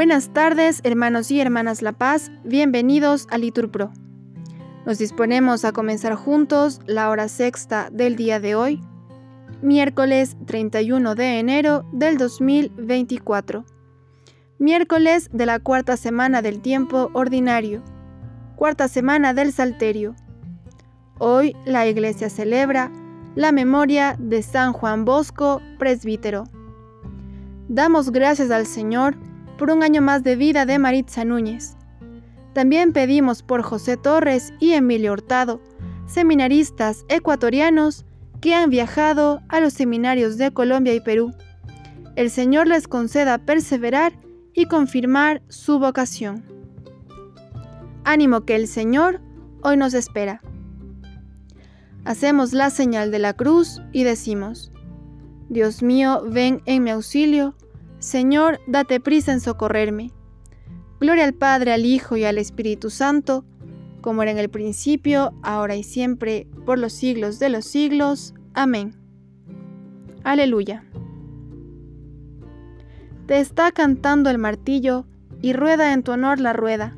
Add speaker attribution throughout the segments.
Speaker 1: Buenas tardes, hermanos y hermanas La Paz, bienvenidos a Liturpro. Nos disponemos a comenzar juntos la hora sexta del día de hoy, miércoles 31 de enero del 2024, miércoles de la cuarta semana del tiempo ordinario, cuarta semana del Salterio. Hoy la Iglesia celebra la memoria de San Juan Bosco, presbítero. Damos gracias al Señor por un año más de vida de Maritza Núñez. También pedimos por José Torres y Emilio Hurtado, seminaristas ecuatorianos que han viajado a los seminarios de Colombia y Perú. El Señor les conceda perseverar y confirmar su vocación. Ánimo que el Señor hoy nos espera. Hacemos la señal de la cruz y decimos, Dios mío, ven en mi auxilio, Señor, date prisa en socorrerme. Gloria al Padre, al Hijo y al Espíritu Santo, como era en el principio, ahora y siempre, por los siglos de los siglos. Amén. Aleluya. Te está cantando el martillo y rueda en tu honor la rueda.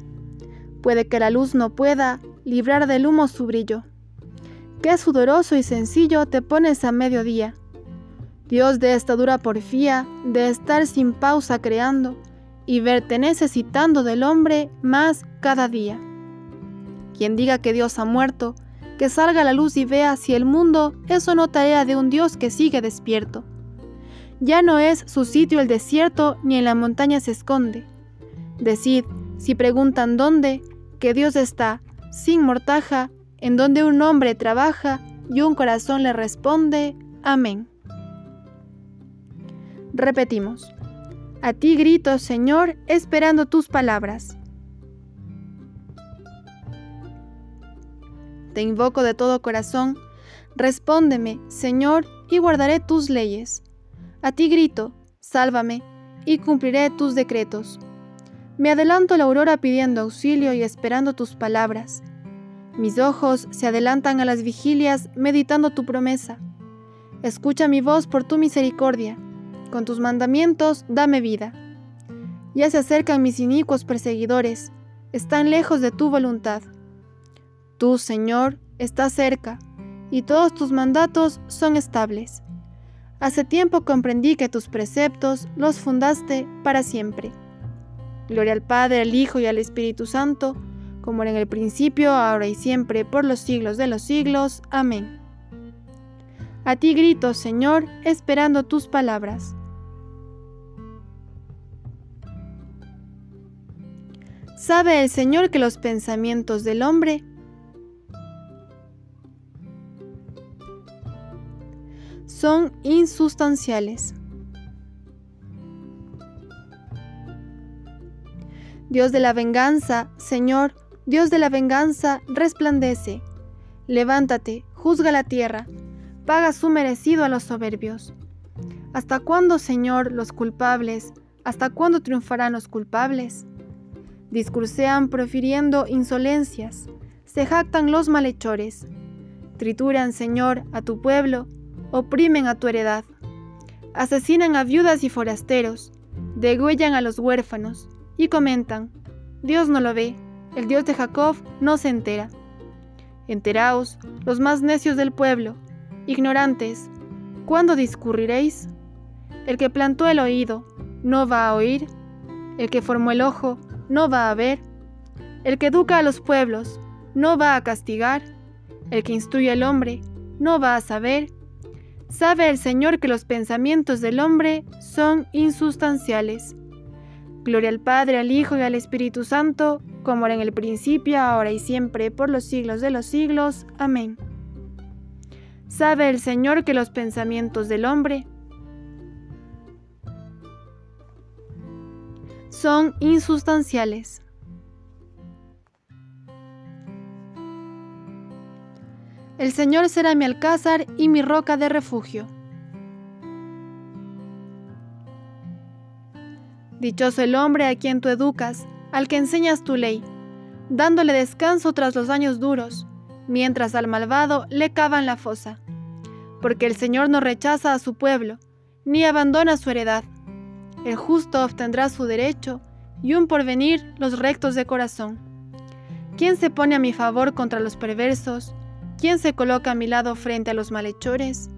Speaker 1: Puede que la luz no pueda librar del humo su brillo Qué sudoroso y sencillo te pones a mediodía. Dios de esta dura porfía, de estar sin pausa creando y verte necesitando del hombre más cada día. Quien diga que Dios ha muerto, que salga a la luz y vea si el mundo es o no tarea de un Dios que sigue despierto. Ya no es su sitio el desierto ni en la montaña se esconde. Decid, si preguntan dónde, que Dios está, sin mortaja, en donde un hombre trabaja y un corazón le responde, amén. Repetimos, a ti grito, Señor, esperando tus palabras. Te invoco de todo corazón, respóndeme, Señor, y guardaré tus leyes. A ti grito, sálvame, y cumpliré tus decretos. Me adelanto la aurora pidiendo auxilio y esperando tus palabras. Mis ojos se adelantan a las vigilias meditando tu promesa. Escucha mi voz por tu misericordia. Con tus mandamientos dame vida. Ya se acercan mis inicuos perseguidores. Están lejos de tu voluntad. Tú, Señor, estás cerca, y todos tus mandatos son estables. Hace tiempo comprendí que tus preceptos los fundaste para siempre. Gloria al Padre, al Hijo y al Espíritu Santo, como era en el principio, ahora y siempre, por los siglos de los siglos. Amén. A ti grito, Señor, esperando tus palabras. ¿Sabe el Señor que los pensamientos del hombre son insustanciales? Dios de la venganza, Señor, Dios de la venganza, resplandece. Levántate, juzga la tierra, paga su merecido a los soberbios. ¿Hasta cuándo, Señor, los culpables? ¿Hasta cuándo triunfarán los culpables? Discursean profiriendo insolencias, se jactan los malhechores. Trituran, Señor, a tu pueblo, oprimen a tu heredad. Asesinan a viudas y forasteros, degüellan a los huérfanos y comentan, Dios no lo ve el Dios de Jacob no se entera. Enteraos, los más necios del pueblo, ignorantes, ¿cuándo discurriréis? El que plantó el oído, ¿no va a oír? El que formó el ojo, ¿no va a ver? El que educa a los pueblos, ¿no va a castigar? El que instruye al hombre, ¿no va a saber? Sabe el Señor que los pensamientos del hombre son insustanciales. Gloria al Padre, al Hijo y al Espíritu Santo, como era en el principio, ahora y siempre, por los siglos de los siglos. Amén. Sabe el Señor que los pensamientos del hombre son insustanciales. El Señor será mi alcázar y mi roca de refugio. Dichoso el hombre a quien tú educas, al que enseñas tu ley, dándole descanso tras los años duros, mientras al malvado le cavan la fosa. Porque el Señor no rechaza a su pueblo, ni abandona su heredad. El justo obtendrá su derecho, y un porvenir los rectos de corazón. ¿Quién se pone a mi favor contra los perversos? ¿Quién se coloca a mi lado frente a los malhechores?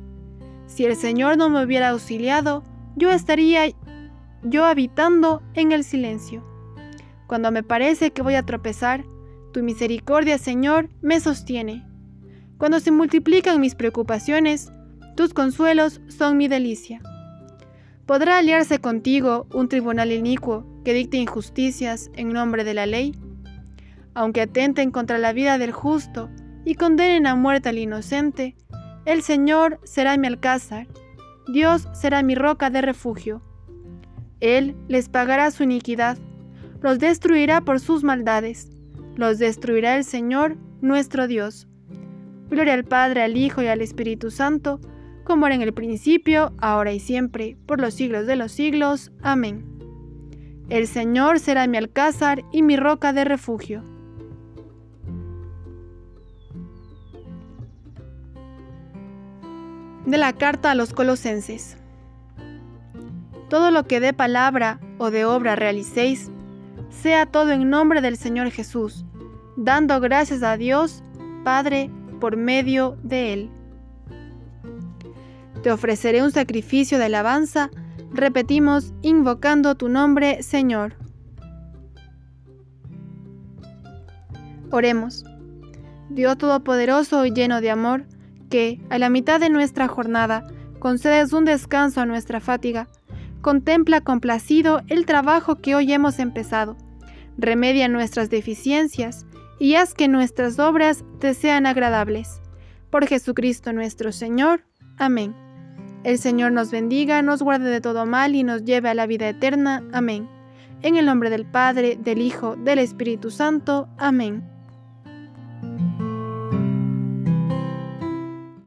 Speaker 1: Si el Señor no me hubiera auxiliado, yo estaría yo habitando en el silencio. Cuando me parece que voy a tropezar, tu misericordia, Señor, me sostiene. Cuando se multiplican mis preocupaciones, tus consuelos son mi delicia. ¿Podrá aliarse contigo un tribunal inicuo que dicte injusticias en nombre de la ley? Aunque atenten contra la vida del justo y condenen a muerte al inocente, el Señor será mi alcázar, Dios será mi roca de refugio. Él les pagará su iniquidad, los destruirá por sus maldades, los destruirá el Señor nuestro Dios. Gloria al Padre, al Hijo y al Espíritu Santo, como era en el principio, ahora y siempre, por los siglos de los siglos. Amén. El Señor será mi alcázar y mi roca de refugio. De la carta a los colosenses. Todo lo que de palabra o de obra realicéis, sea todo en nombre del Señor Jesús, dando gracias a Dios, Padre, por medio de Él. Te ofreceré un sacrificio de alabanza, repetimos, invocando tu nombre, Señor. Oremos. Dios Todopoderoso y lleno de amor, que, a la mitad de nuestra jornada, concedes un descanso a nuestra fatiga, contempla complacido el trabajo que hoy hemos empezado, remedia nuestras deficiencias y haz que nuestras obras te sean agradables. Por Jesucristo nuestro Señor. Amén. El Señor nos bendiga, nos guarde de todo mal y nos lleve a la vida eterna. Amén. En el nombre del Padre, del Hijo, del Espíritu Santo. Amén.